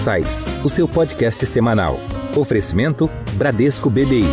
Insights, o seu podcast semanal. Oferecimento Bradesco BBI.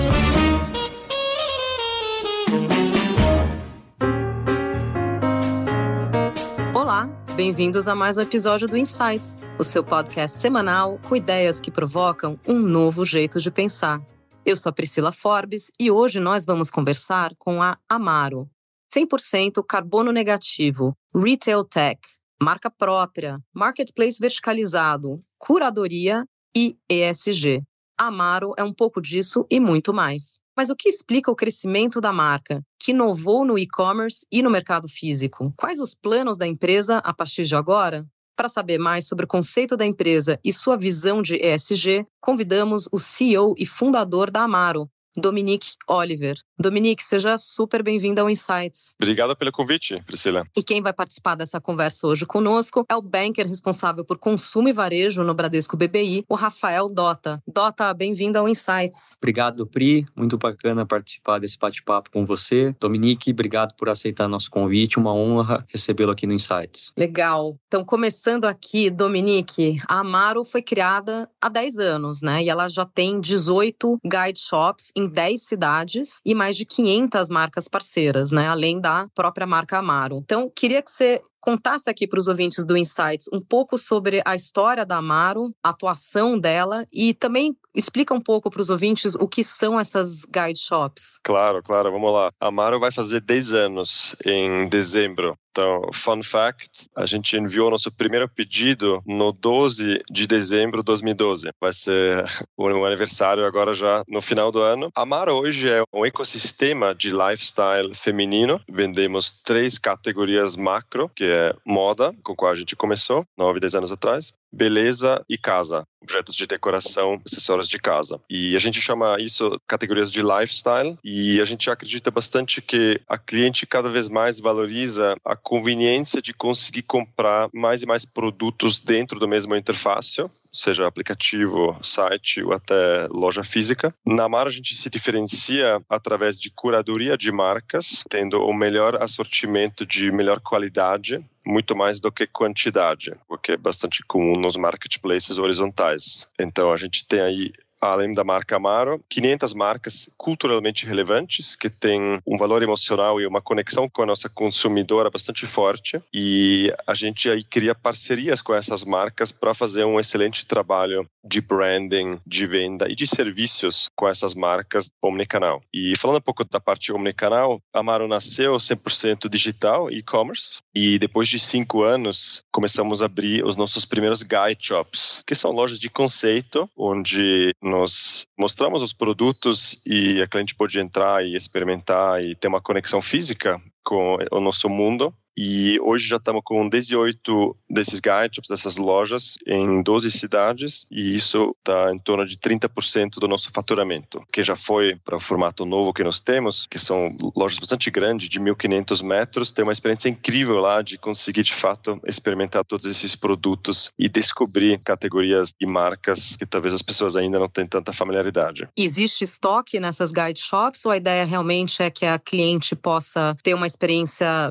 Olá, bem-vindos a mais um episódio do Insights, o seu podcast semanal com ideias que provocam um novo jeito de pensar. Eu sou a Priscila Forbes e hoje nós vamos conversar com a Amaro. 100% carbono negativo, retail tech, marca própria, marketplace verticalizado, curadoria e ESG. Amaro é um pouco disso e muito mais. Mas o que explica o crescimento da marca, que inovou no e-commerce e no mercado físico? Quais os planos da empresa a partir de agora? Para saber mais sobre o conceito da empresa e sua visão de ESG, convidamos o CEO e fundador da Amaro, Dominique Oliver. Dominique, seja super bem-vinda ao Insights. Obrigado pelo convite, Priscila. E quem vai participar dessa conversa hoje conosco é o banker responsável por consumo e varejo no Bradesco BBI, o Rafael Dota. Dota, bem-vindo ao Insights. Obrigado, Pri. Muito bacana participar desse bate-papo com você. Dominique, obrigado por aceitar nosso convite. Uma honra recebê-lo aqui no Insights. Legal. Então, começando aqui, Dominique, a Amaro foi criada há 10 anos, né? E ela já tem 18 guide shops em 10 cidades e mais de 500 marcas parceiras, né? Além da própria marca Amaro. Então, queria que você contasse aqui para os ouvintes do Insights um pouco sobre a história da Amaro, a atuação dela e também explica um pouco para os ouvintes o que são essas guide shops. Claro, claro, vamos lá. A Amaro vai fazer 10 anos em dezembro. Então, fun fact, a gente enviou nosso primeiro pedido no 12 de dezembro de 2012. Vai ser o aniversário agora já no final do ano. Amaro hoje é um ecossistema de lifestyle feminino. Vendemos três categorias macro, que é moda, com qual a gente começou, 9, 10 anos atrás beleza e casa, objetos de decoração, acessórios de casa. E a gente chama isso categorias de lifestyle e a gente acredita bastante que a cliente cada vez mais valoriza a conveniência de conseguir comprar mais e mais produtos dentro do mesmo interface seja aplicativo, site ou até loja física. Na Mar a gente se diferencia através de curadoria de marcas, tendo o melhor assortimento de melhor qualidade muito mais do que quantidade, o que é bastante comum nos marketplaces horizontais. Então a gente tem aí além da marca Amaro, 500 marcas culturalmente relevantes que têm um valor emocional e uma conexão com a nossa consumidora bastante forte e a gente aí cria parcerias com essas marcas para fazer um excelente trabalho de branding, de venda e de serviços com essas marcas omnicanal. E falando um pouco da parte omnicanal, Amaro nasceu 100% digital, e-commerce, e depois de cinco anos começamos a abrir os nossos primeiros guide shops, que são lojas de conceito, onde nós mostramos os produtos e a cliente pode entrar e experimentar e ter uma conexão física com o nosso mundo e hoje já estamos com 18 desses gadgets, dessas lojas, em 12 cidades, e isso está em torno de 30% do nosso faturamento, que já foi para o formato novo que nós temos, que são lojas bastante grandes, de 1.500 metros. Tem uma experiência incrível lá de conseguir, de fato, experimentar todos esses produtos e descobrir categorias e marcas que talvez as pessoas ainda não têm tanta familiaridade. Existe estoque nessas guide shops ou a ideia realmente é que a cliente possa ter uma experiência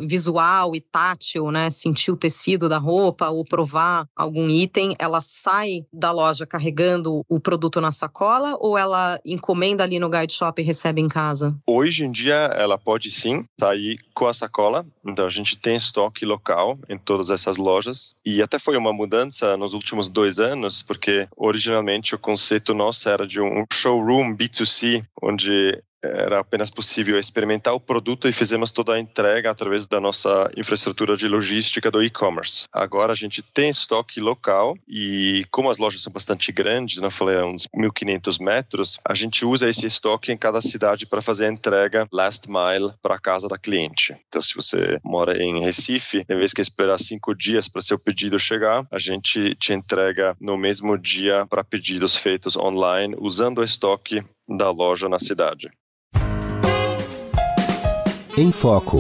visual e tátil, né, sentir o tecido da roupa ou provar algum item, ela sai da loja carregando o produto na sacola ou ela encomenda ali no guide shop e recebe em casa? Hoje em dia ela pode sim sair com a sacola. Então a gente tem estoque local em todas essas lojas e até foi uma mudança nos últimos dois anos porque originalmente o conceito nosso era de um showroom B2C onde era apenas possível experimentar o produto e fizemos toda a entrega através da nossa infraestrutura de logística do e-commerce. Agora a gente tem estoque local e como as lojas são bastante grandes, não né, falei uns 1.500 metros, a gente usa esse estoque em cada cidade para fazer a entrega last mile para a casa da cliente. Então, se você mora em Recife, em vez de esperar cinco dias para seu pedido chegar, a gente te entrega no mesmo dia para pedidos feitos online usando o estoque da loja na cidade. Em Foco.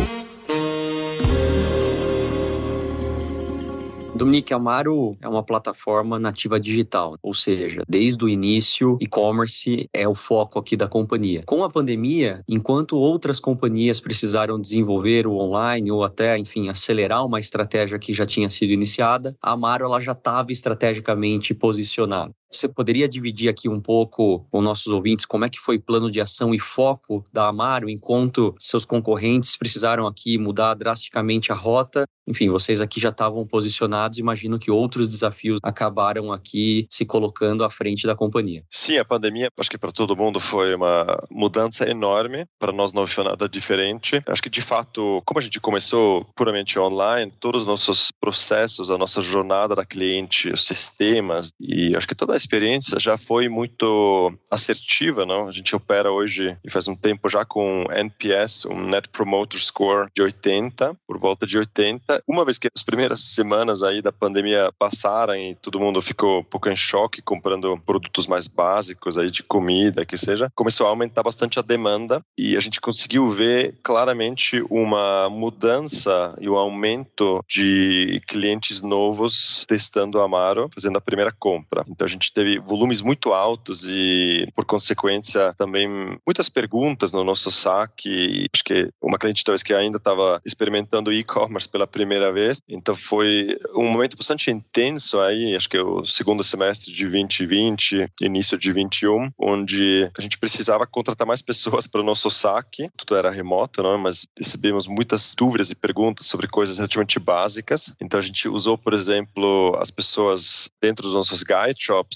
Dominique Amaro é uma plataforma nativa digital, ou seja, desde o início, e-commerce é o foco aqui da companhia. Com a pandemia, enquanto outras companhias precisaram desenvolver o online ou até, enfim, acelerar uma estratégia que já tinha sido iniciada, a Amaro ela já estava estrategicamente posicionada. Você poderia dividir aqui um pouco com nossos ouvintes como é que foi plano de ação e foco da Amaro enquanto seus concorrentes precisaram aqui mudar drasticamente a rota? Enfim, vocês aqui já estavam posicionados, imagino que outros desafios acabaram aqui se colocando à frente da companhia. Sim, a pandemia, acho que para todo mundo foi uma mudança enorme. Para nós não foi nada diferente. Acho que de fato, como a gente começou puramente online, todos os nossos processos, a nossa jornada da cliente, os sistemas e acho que toda a experiência já foi muito assertiva, não? A gente opera hoje e faz um tempo já com NPS, um Net Promoter Score de 80, por volta de 80. Uma vez que as primeiras semanas aí da pandemia passaram e todo mundo ficou um pouco em choque comprando produtos mais básicos aí de comida, que seja, começou a aumentar bastante a demanda e a gente conseguiu ver claramente uma mudança e um aumento de clientes novos testando a Amaro, fazendo a primeira compra. Então a gente gente teve volumes muito altos e, por consequência, também muitas perguntas no nosso saque. Acho que uma cliente talvez que ainda estava experimentando e-commerce pela primeira vez. Então foi um momento bastante intenso aí, acho que é o segundo semestre de 2020, início de 21, onde a gente precisava contratar mais pessoas para o nosso saque. Tudo era remoto, não? mas recebemos muitas dúvidas e perguntas sobre coisas relativamente básicas. Então a gente usou, por exemplo, as pessoas dentro dos nossos guide shops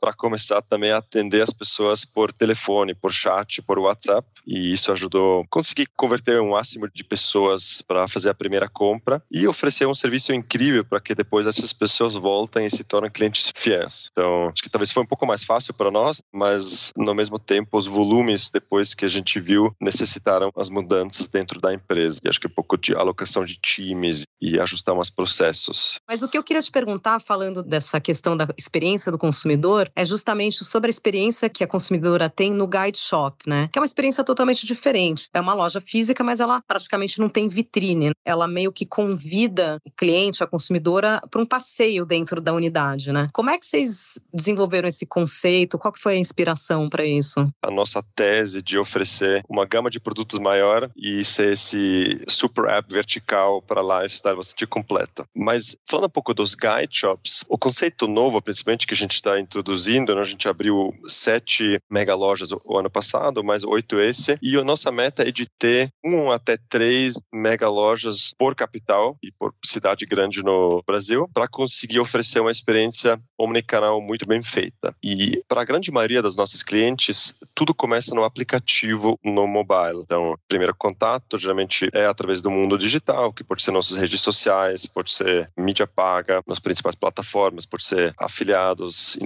para começar também a atender as pessoas por telefone, por chat, por WhatsApp. E isso ajudou a conseguir converter um máximo de pessoas para fazer a primeira compra e oferecer um serviço incrível para que depois essas pessoas voltem e se tornem clientes fiéis. Então, acho que talvez foi um pouco mais fácil para nós, mas no mesmo tempo os volumes depois que a gente viu necessitaram as mudanças dentro da empresa. E acho que um pouco de alocação de times e ajustar mais processos. Mas o que eu queria te perguntar, falando dessa questão da experiência do consumidor, é justamente sobre a experiência que a consumidora tem no Guide Shop, né? Que é uma experiência totalmente diferente. É uma loja física, mas ela praticamente não tem vitrine. Ela meio que convida o cliente, a consumidora, para um passeio dentro da unidade, né? Como é que vocês desenvolveram esse conceito? Qual que foi a inspiração para isso? A nossa tese de oferecer uma gama de produtos maior e ser esse super app vertical para lifestyle bastante completo. Mas falando um pouco dos guide shops, o conceito novo, principalmente que a gente está introduzindo produzindo, né? a gente abriu sete mega lojas o ano passado, mais oito esse, e a nossa meta é de ter um até três mega lojas por capital e por cidade grande no Brasil, para conseguir oferecer uma experiência omnicanal muito bem feita. E para a grande maioria dos nossos clientes, tudo começa no aplicativo no mobile. Então, primeiro contato geralmente é através do mundo digital, que pode ser nossas redes sociais, pode ser mídia paga nas principais plataformas, pode ser afiliados,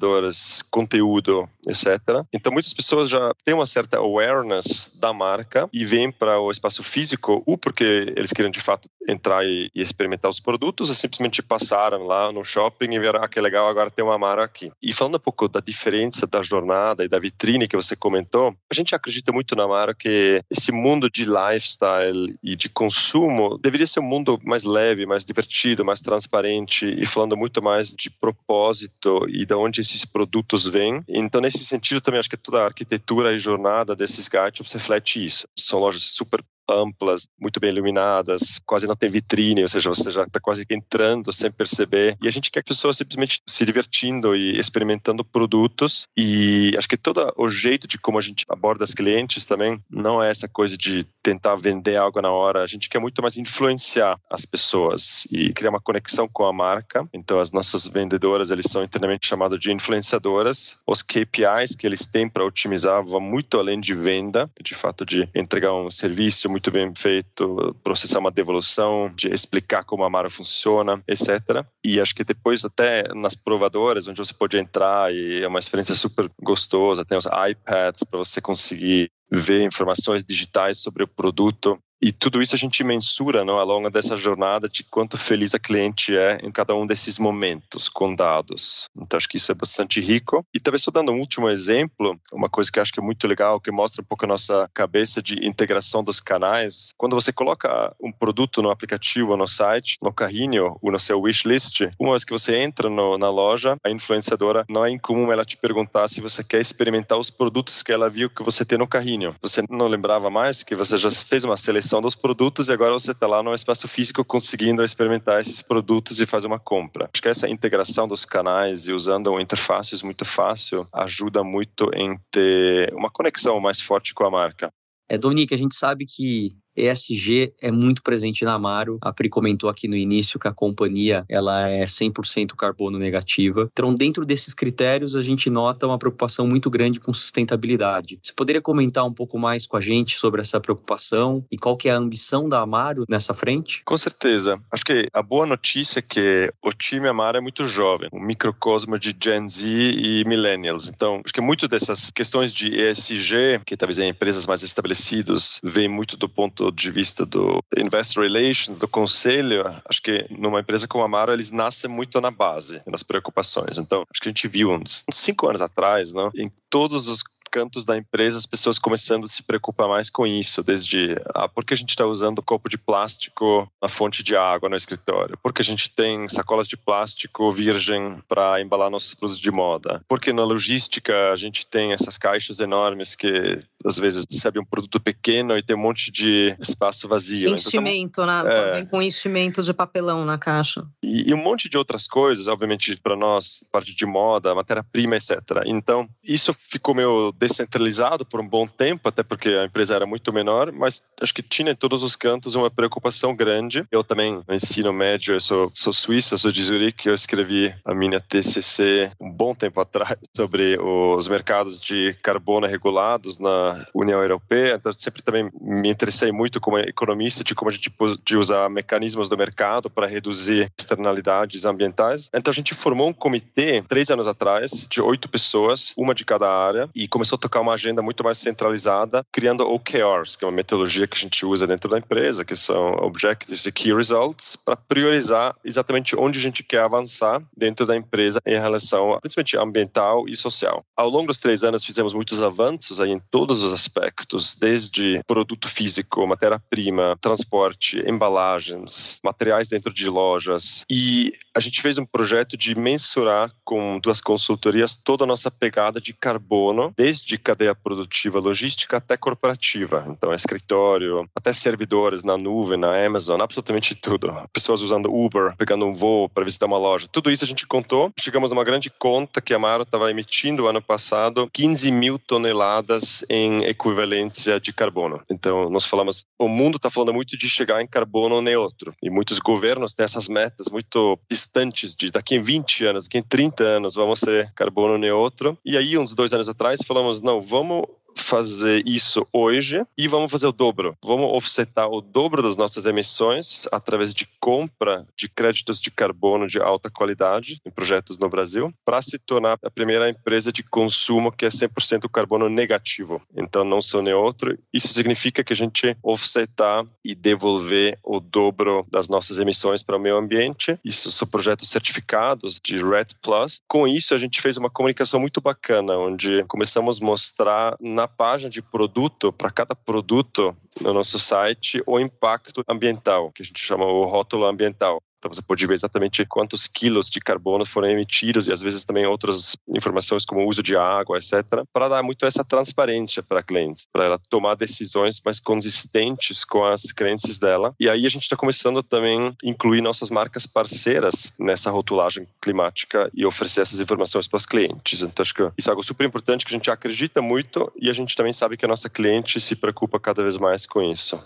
influenciadores conteúdo, etc. Então, muitas pessoas já têm uma certa awareness da marca e vêm para o espaço físico, ou porque eles querem de fato entrar e, e, experimentar os produtos, ou simplesmente passaram lá no shopping e viram, ah, que legal, agora tem uma marca aqui. E falando um pouco da diferença da jornada e da vitrine que você comentou, a gente acredita muito na marca que esse mundo de lifestyle e de consumo deveria ser um mundo mais leve, mais divertido, mais transparente e falando muito mais de propósito e de onde esses produtos vêm. Então, nesse sentido, também acho que toda a arquitetura e jornada desses gadgets reflete isso. São lojas super amplas, muito bem iluminadas, quase não tem vitrine, ou seja, você já está quase entrando sem perceber. E a gente quer que as pessoas simplesmente se divertindo e experimentando produtos. E acho que todo o jeito de como a gente aborda os clientes também não é essa coisa de tentar vender algo na hora. A gente quer muito mais influenciar as pessoas e criar uma conexão com a marca. Então, as nossas vendedoras, eles são internamente chamados de influenciadoras. Os KPIs que eles têm para otimizar vão muito além de venda, de fato de entregar um serviço muito muito bem feito, processar uma devolução, de explicar como a Mara funciona, etc. E acho que depois até nas provadoras, onde você pode entrar e é uma experiência super gostosa, tem os iPads para você conseguir ver informações digitais sobre o produto E tudo isso a gente mensura não, ao longo dessa jornada de quanto feliz a cliente é em cada um desses momentos com dados. Então, acho que isso é bastante rico. E talvez só dando um último exemplo, uma coisa que acho que é muito legal, que mostra um pouco a nossa cabeça de integração dos canais. Quando você coloca um produto no aplicativo, no site, no carrinho ou no seu wishlist, uma vez que você entra no, na loja, a influenciadora não é incomum ela te perguntar se você quer experimentar os produtos que ela viu que você tem no carrinho. Você não lembrava mais que você já fez uma seleção dos produtos e agora você está lá no espaço físico conseguindo experimentar esses produtos e fazer uma compra. Acho que essa integração dos canais e usando interfaces muito fácil ajuda muito em ter uma conexão mais forte com a marca. É, Dominique, a gente sabe que ESG é muito presente na Amaro. A Pri comentou aqui no início que a companhia ela é 100% carbono negativa. Então, dentro desses critérios, a gente nota uma preocupação muito grande com sustentabilidade. Você poderia comentar um pouco mais com a gente sobre essa preocupação e qual que é a ambição da Amaro nessa frente? Com certeza. Acho que a boa notícia é que o time Amaro é muito jovem, um microcosmo de Gen Z e Millennials. Então, acho que muito dessas questões de ESG, que talvez em empresas mais estabelecidas, vem muito do ponto ponto de vista do Investor Relations, do conselho, acho que numa empresa como a Amaro, eles nascem muito na base, nas preocupações. Então, acho que a gente viu uns, uns cinco anos atrás, não? em todos os cantos da empresa as pessoas começando a se preocupar mais com isso, desde ah, por que a gente está usando copo de plástico na fonte de água no escritório? Por que a gente tem sacolas de plástico virgem para embalar nossos produtos de moda? Porque na logística a gente tem essas caixas enormes que às vezes recebe um produto pequeno e tem um monte de espaço vazio. Enchimento, então, né? É... com enchimento de papelão na caixa. E, e um monte de outras coisas, obviamente para nós, parte de moda, matéria-prima, etc. Então, isso ficou meio descentralizado por um bom tempo, até porque a empresa era muito menor, mas acho que tinha em todos os cantos uma preocupação grande. Eu também, no ensino médio, eu sou, sou suíço, sou de Zurique, eu escrevi a minha TCC um bom tempo atrás sobre os mercados de carbono regulados na União Europeia, então sempre também me interessei muito como economista de como a gente pode usar mecanismos do mercado para reduzir externalidades ambientais. Então a gente formou um comitê três anos atrás de oito pessoas, uma de cada área, e começou começou a tocar uma agenda muito mais centralizada, criando OKRs, que é uma metodologia que a gente usa dentro da empresa, que são Objectives e Key Results, para priorizar exatamente onde a gente quer avançar dentro da empresa em relação, principalmente ambiental e social. Ao longo dos três anos, fizemos muitos avanços aí em todos os aspectos, desde produto físico, matéria-prima, transporte, embalagens, materiais dentro de lojas. E a gente fez um projeto de mensurar com duas consultorias toda a nossa pegada de carbono, desde cadeia produtiva logística até corporativa. Então, escritório, até servidores na nuvem, na Amazon, absolutamente tudo. Pessoas usando Uber, pegando um voo para visitar uma loja. Tudo isso a gente contou. Chegamos numa grande conta que a Maro estava emitindo ano passado 15 mil toneladas em equivalência de carbono. Então, nós falamos, o mundo está falando muito de chegar em carbono neutro. E muitos governos têm essas metas muito distantes de daqui em 20 anos, daqui em 30 anos, vamos ser carbono neutro. E aí, uns dois anos atrás, falamos não, vamos fazer isso hoje e vamos fazer o dobro. Vamos offsetar o dobro das nossas emissões através de compra de créditos de carbono de alta qualidade em projetos no Brasil, para se tornar a primeira empresa de consumo que é 100% carbono negativo. Então, não sou neutro. Isso significa que a gente offsetar e devolver o dobro das nossas emissões para o meio ambiente. Isso são projetos certificados de RED Plus. Com isso, a gente fez uma comunicação muito bacana, onde começamos a mostrar na página de produto, para cada produto no nosso site, o impacto ambiental, que a gente chama o rótulo ambiental. Então você pode ver exatamente quantos quilos de carbono foram emitidos e às vezes também outras informações como o uso de água, etc., para dar muito essa transparência para a cliente, para ela tomar decisões mais consistentes com as crenças dela. E aí a gente está começando também a incluir nossas marcas parceiras nessa rotulagem climática e oferecer essas informações para os clientes. Então acho que isso é algo super importante que a gente acredita muito e a gente também sabe que a nossa cliente se preocupa cada vez mais com isso.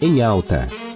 Em alta.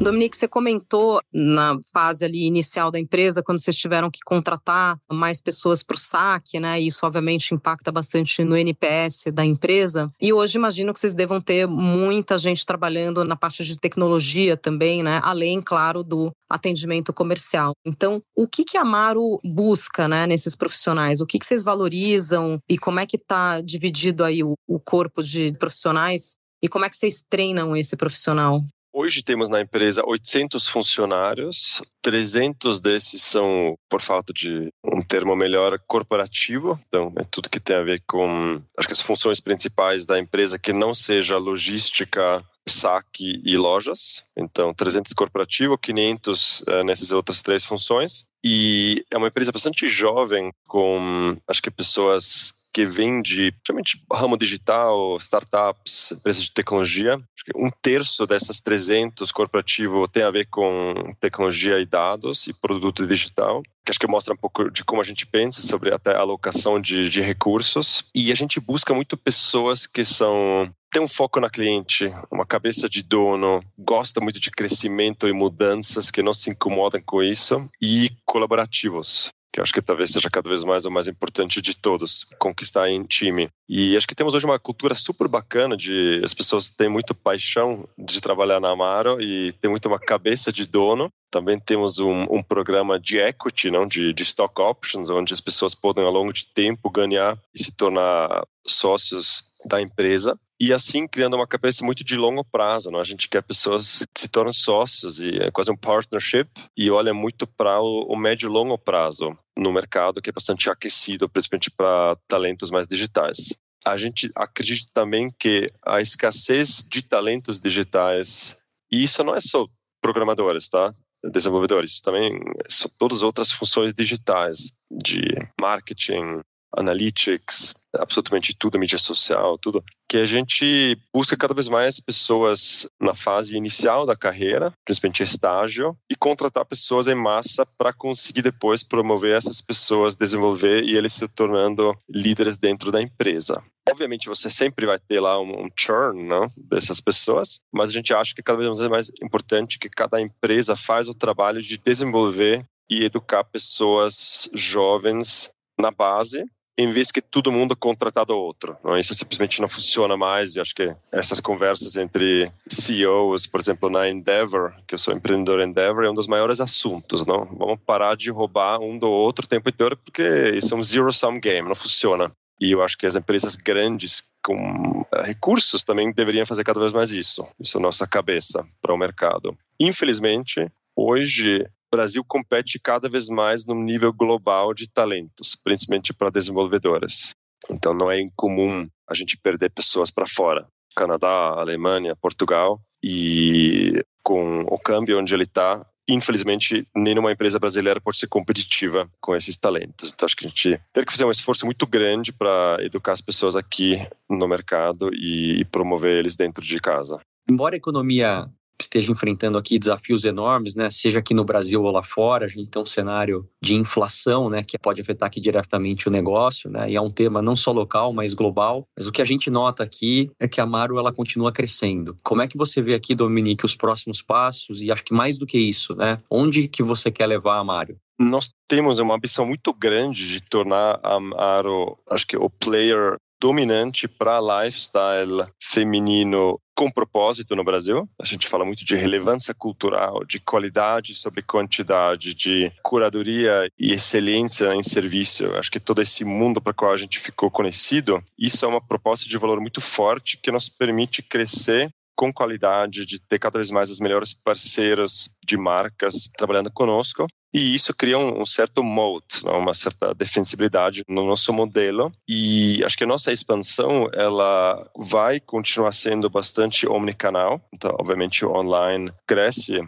Dominique, você comentou na fase ali inicial da empresa, quando vocês tiveram que contratar mais pessoas para o saque, né? Isso obviamente impacta bastante no NPS da empresa. E hoje imagino que vocês devam ter muita gente trabalhando na parte de tecnologia também, né? Além, claro, do atendimento comercial. Então, o que que a Amaro busca, né, nesses profissionais? O que que vocês valorizam e como é que está dividido aí o, o corpo de profissionais e como é que vocês treinam esse profissional? Hoje temos na empresa 800 funcionários, 300 desses são, por falta de um termo melhor, corporativo. Então, é tudo que tem a ver com, acho que as funções principais da empresa que não seja logística, saque e lojas. Então, 300 corporativo, 500 uh, nessas outras três funções. E é uma empresa bastante jovem, com acho que pessoas que vem de principalmente ramo digital, startups, empresas de tecnologia. Acho que um terço dessas 300 corporativo tem a ver com tecnologia e dados e produto digital, que acho que mostra um pouco de como a gente pensa sobre até alocação de, de recursos. E a gente busca muito pessoas que são tem um foco na cliente, uma cabeça de dono, gosta muito de crescimento e mudanças, que não se incomodam com isso, e colaborativos que acho que talvez seja cada vez mais o mais importante de todos, conquistar em time. E acho que temos hoje uma cultura super bacana de as pessoas têm muito paixão de trabalhar na Amaro e tem muito uma cabeça de dono. Também temos um, um programa de equity, não, de, de stock options, onde as pessoas podem ao longo de tempo ganhar e se tornar sócios da empresa e assim criando uma cabeça muito de longo prazo. Não? A gente quer pessoas que se tornem sócios e é quase um partnership e olha muito para o, o médio e longo prazo no mercado que é bastante aquecido, principalmente para talentos mais digitais. A gente acredita também que a escassez de talentos digitais e isso não é só programadores, tá? Desenvolvedores, também são todas as outras funções digitais de marketing, analytics, absolutamente tudo, mídia social, tudo, que a gente busca cada vez mais pessoas na fase inicial da carreira, principalmente estágio, e contratar pessoas em massa para conseguir depois promover essas pessoas, desenvolver e eles se tornando líderes dentro da empresa. Obviamente você sempre vai ter lá um, um churn não, dessas pessoas, mas a gente acha que cada vez mais é importante que cada empresa faz o trabalho de desenvolver e educar pessoas jovens na base em vez que todo mundo contratado outro. Não? Isso simplesmente não funciona mais e acho que essas conversas entre CEOs, por exemplo, na Endeavor, que eu sou empreendedor Endeavor, é um dos maiores assuntos. Não? Vamos parar de roubar um do outro o tempo inteiro porque isso é um zero-sum game, não funciona. E eu acho que as empresas grandes com eh, recursos também deveriam fazer cada vez mais isso. Isso é nossa cabeça para o mercado. Infelizmente, hoje o Brasil compete cada vez mais no nível global de talentos, principalmente para desenvolvedores. Então não é incomum a gente perder pessoas para fora. Canadá, Alemanha, Portugal e com o câmbio onde ele está, infelizmente nenhuma empresa brasileira pode ser competitiva com esses talentos. Então acho que a gente tem que fazer um esforço muito grande para educar as pessoas aqui no mercado e promover eles dentro de casa. Embora a economia esteja enfrentando aqui desafios enormes, né? Seja aqui no Brasil ou lá fora, a gente tem um cenário de inflação, né? Que pode afetar aqui diretamente o negócio, né? E é um tema não só local, mas global. Mas o que a gente nota aqui é que a Amaro ela continua crescendo. Como é que você vê aqui, Dominique, os próximos passos? E acho que mais do que isso, né? Onde que você quer levar a Amaro? Nós temos uma ambição muito grande de tornar a Amaro, acho que o player dominante para lifestyle feminino com propósito no Brasil. A gente fala muito de relevância cultural, de qualidade sobre quantidade, de curadoria e excelência em serviço. Acho que todo esse mundo para qual a gente ficou conhecido, isso é uma proposta de valor muito forte que nos permite crescer com qualidade, de ter cada vez mais os melhores parceiros de marcas trabalhando conosco. E isso cria um, um certo moat, né? uma certa defensibilidade no nosso modelo. E acho que a nossa expansão ela vai continuar sendo bastante omnicanal. Então, obviamente, o online cresce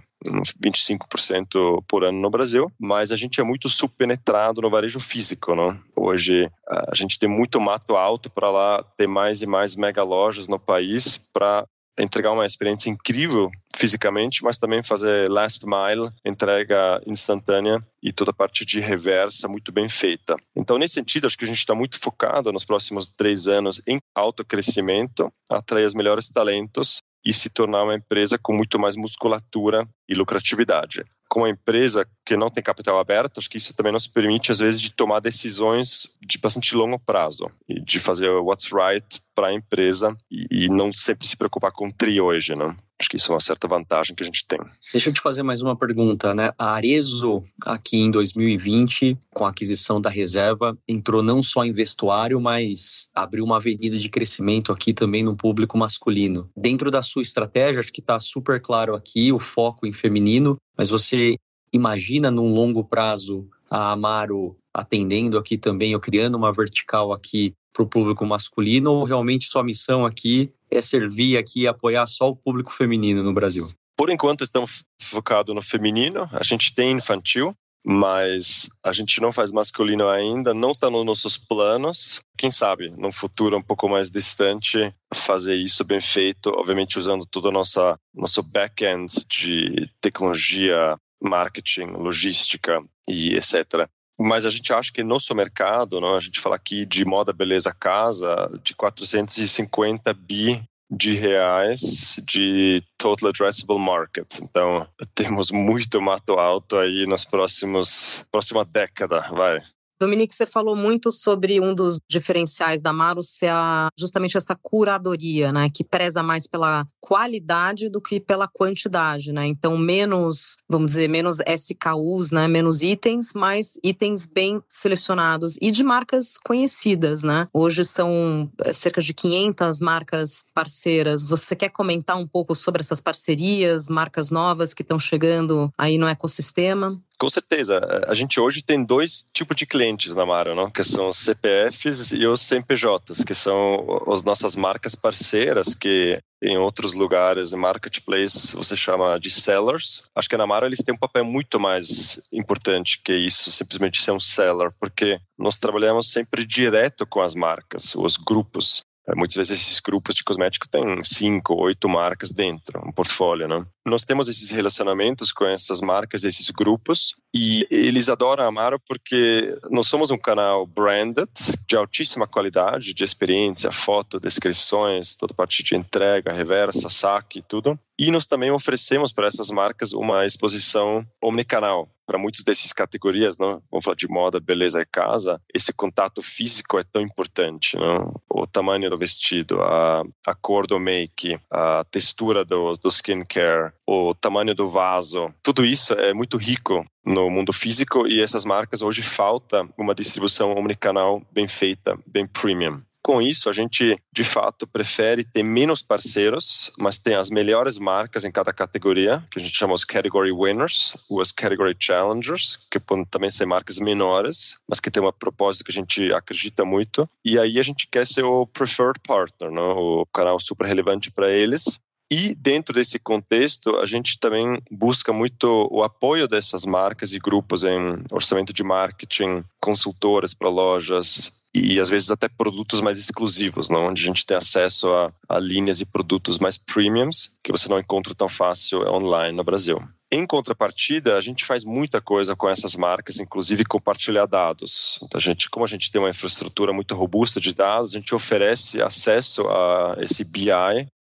25% por ano no Brasil, mas a gente é muito subpenetrado no varejo físico, não? Hoje a gente tem muito mato alto para lá ter mais e mais mega lojas no país para entregar uma experiência incrível fisicamente, mas também fazer last mile, entrega instantânea e toda a parte de reversa muito bem feita. Então, nesse sentido, acho que a gente está muito focado nos próximos três anos em autocrescimento, atrair os melhores talentos e se tornar uma empresa com muito mais musculatura e lucratividade. Com uma empresa que não tem capital aberto, acho que isso também nos permite, às vezes, de tomar decisões de bastante longo prazo e de fazer what's right para a empresa e, e, não sempre se preocupar com tri hoje, né? Acho que isso é uma certa vantagem que a gente tem. Deixa eu te fazer mais uma pergunta, né? A Arezo, aqui em 2020, com a aquisição da reserva, entrou não só em vestuário, mas abriu uma avenida de crescimento aqui também no público masculino. Dentro da sua estratégia, acho que está super claro aqui o foco em feminino, mas você imagina num longo prazo a Amaro atendendo aqui também ou criando uma vertical aqui para o público masculino ou realmente sua missão aqui é servir aqui e apoiar só o público feminino no Brasil? Por enquanto estamos focados no feminino, a gente tem infantil, mas a gente não faz masculino ainda, não está nos nossos planos. Quem sabe, num futuro um pouco mais distante, fazer isso bem feito, obviamente usando todo o nosso, nosso back-end de tecnologia, marketing, logística e etc. Mas a gente acha que nosso mercado, a gente fala aqui de moda, beleza, casa, de 450 bi de reais de total addressable market. Então, temos muito mato alto aí nas próximos próxima década, vai. Dominique, você falou muito sobre um dos diferenciais da Maru ser a, justamente essa curadoria, né, que preza mais pela qualidade do que pela quantidade, né? Então, menos, vamos dizer, menos SKUs, né, menos itens, mas itens bem selecionados e de marcas conhecidas, né? Hoje são eh, cerca de 500 marcas parceiras. Você quer comentar um pouco sobre essas parcerias, marcas novas que estão chegando aí no ecossistema? Com certeza. A gente hoje tem dois tipos de clientes na Mara, não? que são os CPFs e os CNPJs, que são as nossas marcas parceiras, que em outros lugares, em marketplace, você chama de sellers. Acho que na Mara eles têm um papel muito mais importante que isso, simplesmente ser um seller, porque nós trabalhamos sempre direto com as marcas, os grupos. Muitas vezes esses grupos de cosméticos têm cinco, oito marcas dentro, um portfólio, né? Nós temos esses relacionamentos com essas marcas, esses grupos, e eles adoram a Amaro porque nós somos um canal branded, de altíssima qualidade, de experiência, foto, descrições, toda parte de entrega, reversa, saque, tudo. E nós também oferecemos para essas marcas uma exposição omnicanal. Para muitas dessas categorias, não? vamos falar de moda, beleza e casa, esse contato físico é tão importante. Não? O tamanho do vestido, a, a cor do make, a textura do, do skincare, o tamanho do vaso, tudo isso é muito rico no mundo físico e essas marcas hoje falta uma distribuição omnicanal bem feita, bem premium. Com isso, a gente de fato prefere ter menos parceiros, mas tem as melhores marcas em cada categoria, que a gente chama os category winners, ou as category challengers, que podem também ser marcas menores, mas que tem uma propósito que a gente acredita muito. E aí a gente quer ser o preferred partner, não? o canal super relevante para eles, e dentro desse contexto, a gente também busca muito o apoio dessas marcas e grupos em orçamento de marketing, consultoras para lojas e às vezes até produtos mais exclusivos, não? onde a gente tem acesso a, a linhas e produtos mais premiums que você não encontra tão fácil online no Brasil. Em contrapartida, a gente faz muita coisa com essas marcas, inclusive compartilhar dados. Então, a gente, como a gente tem uma infraestrutura muito robusta de dados, a gente oferece acesso a esse BI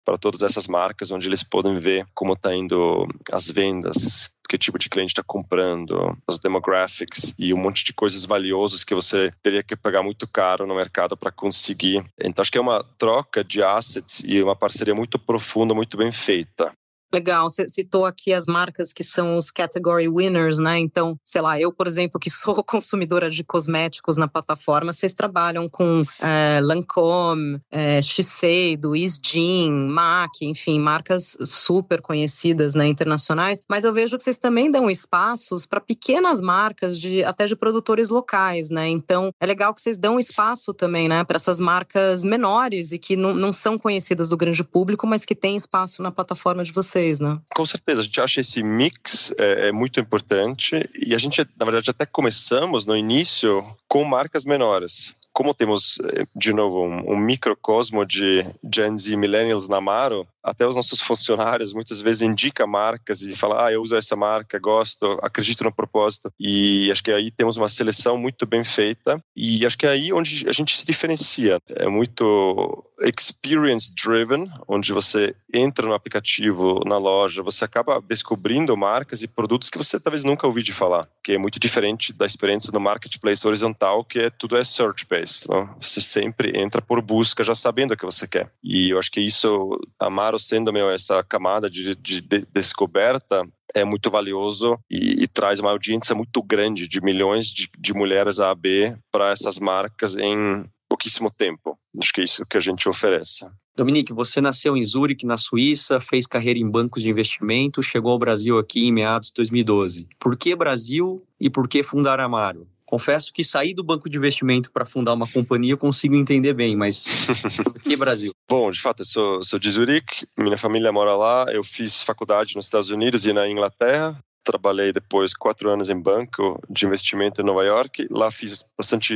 para todas essas marcas, onde eles podem ver como está indo as vendas, que tipo de cliente está comprando, os demographics e um monte de coisas valiosas que você teria que pagar muito caro no mercado para conseguir. Então, acho que é uma troca de assets e uma parceria muito profunda, muito bem feita. Legal, você citou aqui as marcas que são os category winners, né? Então, sei lá, eu, por exemplo, que sou consumidora de cosméticos na plataforma, vocês trabalham com é, Lancôme, é, Shiseido, Isdin, MAC, enfim, marcas super conhecidas, né, internacionais. Mas eu vejo que vocês também dão espaços para pequenas marcas, de até de produtores locais, né? Então, é legal que vocês dão espaço também, né, para essas marcas menores e que não, não são conhecidas do grande público, mas que têm espaço na plataforma de vocês vocês, né? Com certeza, a gente acha esse mix é, é muito importante e a gente, na verdade, até começamos no início com marcas menores como temos, eh, de novo, um, um, microcosmo de Gen Z Millennials na Maro, até os nossos funcionários muitas vezes indicam marcas e falam, ah, eu uso essa marca, gosto, acredito no propósito. E acho que aí temos uma seleção muito bem feita e acho que é aí onde a gente se diferencia. É muito experience driven, onde você entra no aplicativo, na loja, você acaba descobrindo marcas e produtos que você talvez nunca ouviu de falar, que é muito diferente da experiência do marketplace horizontal, que é tudo é search based. Não? Você sempre entra por busca, já sabendo o que você quer. E eu acho que isso, Amaro sendo meu essa camada de, de, de descoberta, é muito valioso e, e, traz uma audiência muito grande de milhões de, de mulheres A a B para essas marcas em pouquíssimo tempo. Acho que é isso que a gente oferece. Dominique, você nasceu em Zurique, na Suíça, fez carreira em bancos de investimento, chegou ao Brasil aqui em meados de 2012. Por que Brasil e por que fundar Amaro? Confesso que sair do banco de investimento para fundar uma companhia eu consigo entender bem, mas por que Brasil? Bom, de fato, eu sou, sou de Zurique, minha família mora lá, eu fiz faculdade nos Estados Unidos e na Inglaterra, trabalhei depois quatro anos em banco de investimento em Nova York. Lá fiz bastante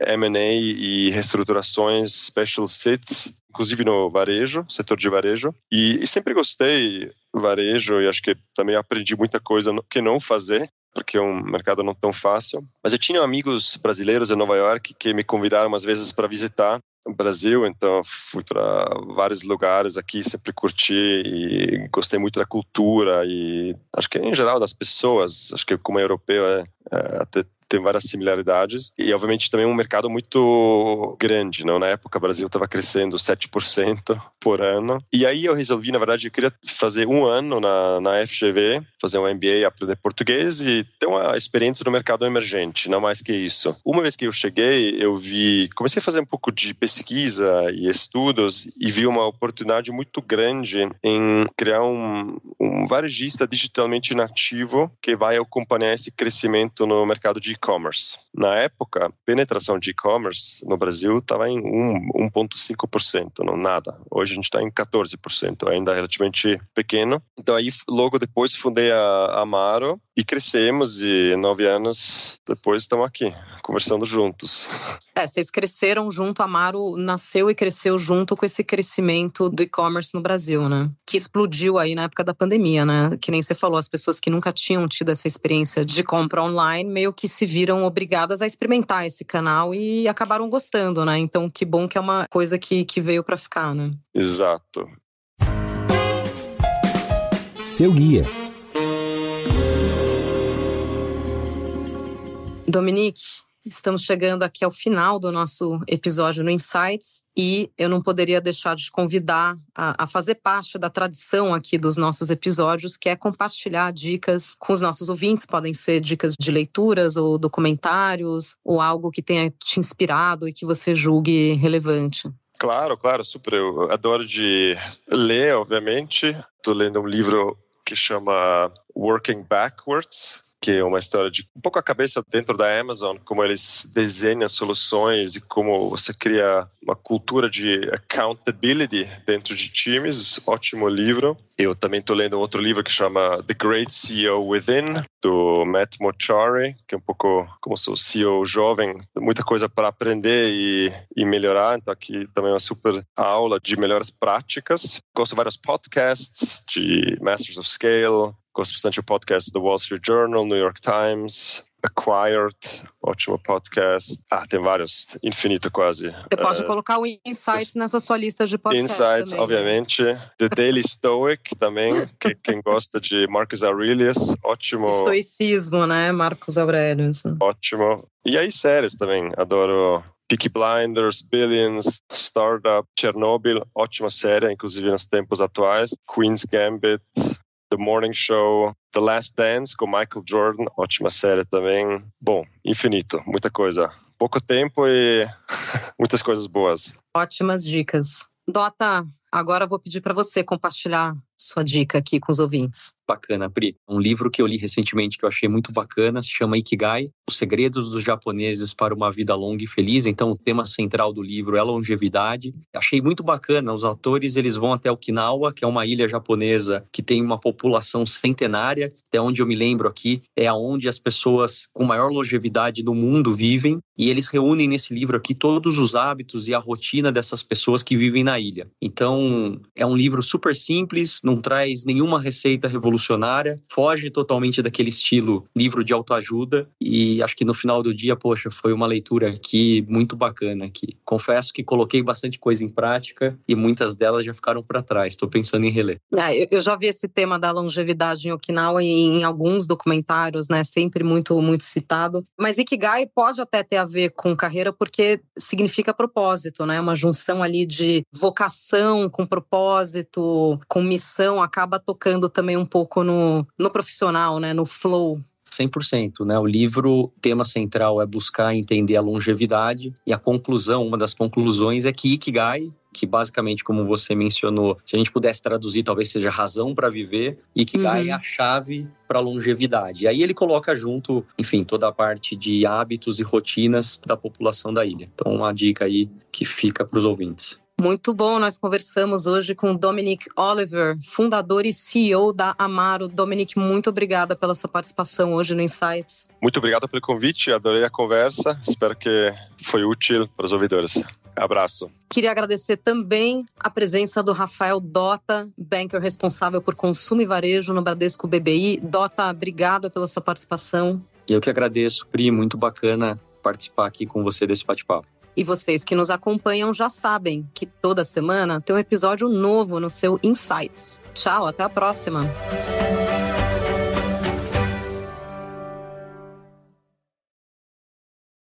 M&A e reestruturações, special sits, inclusive no varejo, setor de varejo. E, e sempre gostei varejo e acho que também aprendi muita coisa que não fazer porque é um mercado não tão fácil. Mas eu tinha amigos brasileiros em Nova York que me convidaram às vezes para visitar Brasil, então fui para vários lugares aqui, sempre curti e gostei muito da cultura e acho que em geral das pessoas, acho que como europeu é, é até tem várias similaridades e obviamente também um mercado muito grande, não? Na época o Brasil estava crescendo 7% por ano. E aí eu resolvi, na verdade, eu queria fazer um ano na, na FGV, fazer um MBA, aprender português e ter uma experiência no mercado emergente, não mais que isso. Uma vez que eu cheguei, eu vi, comecei a fazer um pouco de pesquisa e estudos e vi uma oportunidade muito grande em criar um, um varejista digitalmente nativo que vai acompanhar esse crescimento no mercado de e-commerce. Na época, a penetração de e-commerce no Brasil estava em 1,5%, não nada. Hoje a gente está em 14%, ainda relativamente pequeno. Então aí, logo depois, fundei a Amaro e crescemos e nove anos depois estamos aqui, conversando juntos. É, vocês cresceram junto, a Amaro nasceu e cresceu junto com esse crescimento do e-commerce no Brasil, né? Que explodiu aí na época da pandemia, né? Que nem você falou, as pessoas que nunca tinham tido essa experiência de compra online meio que se viram obrigadas a experimentar esse canal e acabaram gostando, né? Então, que bom que é uma coisa que, que veio para ficar, né? Exato. Seu guia. Dominique, Estamos chegando aqui ao final do nosso episódio no Insights e eu não poderia deixar de convidar a, a, fazer parte da tradição aqui dos nossos episódios, que é compartilhar dicas com os nossos ouvintes. Podem ser dicas de leituras ou documentários ou algo que tenha te inspirado e que você julgue relevante. Claro, claro, super. Eu adoro de ler, obviamente. Estou lendo um livro que chama Working Backwards, que é uma história de um pouco a cabeça dentro da Amazon, como eles desenham soluções e como você cria uma cultura de accountability dentro de times. Ótimo livro. Eu também estou lendo outro livro que chama The Great CEO Within, do Matt Mochari, que é um pouco como sou CEO jovem, muita coisa para aprender e, e melhorar. Então aqui também é uma super aula de melhores práticas. Gosto de vários podcasts de Masters of Scale, Gosto bastante do podcast do Wall Street Journal, New York Times, Acquired, ótimo podcast. Ah, tem vários, infinito quase. Você pode uh, colocar o Insights nessa sua lista de podcasts. Insights, também. obviamente. The Daily Stoic também, que, quem gosta de Marcus Aurelius, ótimo. Estoicismo, né, Marcos Aurelius. Ótimo. E aí, séries também, adoro Peaky Blinders, Billions, Startup, Chernobyl, ótima série, inclusive nos tempos atuais. Queen's Gambit, The Morning Show, The Last Dance com Michael Jordan, ótima série também. Bom, infinito, muita coisa. Pouco tempo e muitas coisas boas. Ótimas dicas. Dota, agora vou pedir para você compartilhar sua dica aqui com os ouvintes. Bacana, Pri. Um livro que eu li recentemente que eu achei muito bacana, se chama Ikigai, Os Segredos dos Japoneses para uma Vida Longa e Feliz. Então, o tema central do livro é longevidade. Achei muito bacana. Os atores, eles vão até Okinawa, que é uma ilha japonesa que tem uma população centenária. Até onde eu me lembro aqui, é aonde as pessoas com maior longevidade do mundo vivem. E eles reúnem nesse livro aqui todos os hábitos e a rotina dessas pessoas que vivem na ilha. Então, Então, é um livro super simples, não traz nenhuma receita revolucionária, foge totalmente daquele estilo livro de autoajuda e acho que no final do dia, poxa, foi uma leitura aqui muito bacana aqui. Confesso que coloquei bastante coisa em prática e muitas delas já ficaram para trás. Estou pensando em reler. É, eu já vi esse tema da longevidade em Okinawa em alguns documentários, né? Sempre muito muito citado. Mas Ikigai pode até ter a ver com carreira porque significa propósito, né? Uma junção ali de vocação com propósito, com missão, acaba tocando também um pouco no, no profissional, né? No flow 100%, né? O livro, tema central é buscar entender a longevidade e a conclusão, uma das conclusões é que Ikigai que basicamente, como você mencionou, se a gente pudesse traduzir, talvez seja razão para viver, e que uhum. é a chave para a longevidade. E aí ele coloca junto, enfim, toda a parte de hábitos e rotinas da população da ilha. Então, uma dica aí que fica para os ouvintes. Muito bom, nós conversamos hoje com Dominic Oliver, fundador e CEO da Amaro. Dominic, muito obrigada pela sua participação hoje no Insights. Muito obrigado pelo convite, adorei a conversa, espero que foi útil para os ouvidores. Abraço. Queria agradecer também a presença do Rafael Dota, banker responsável por consumo e varejo no Bradesco BBI. Dota, obrigada pela sua participação. Eu que agradeço, Pri, muito bacana participar aqui com você desse bate-papo. E vocês que nos acompanham já sabem que toda semana tem um episódio novo no seu Insights. Tchau, até a próxima.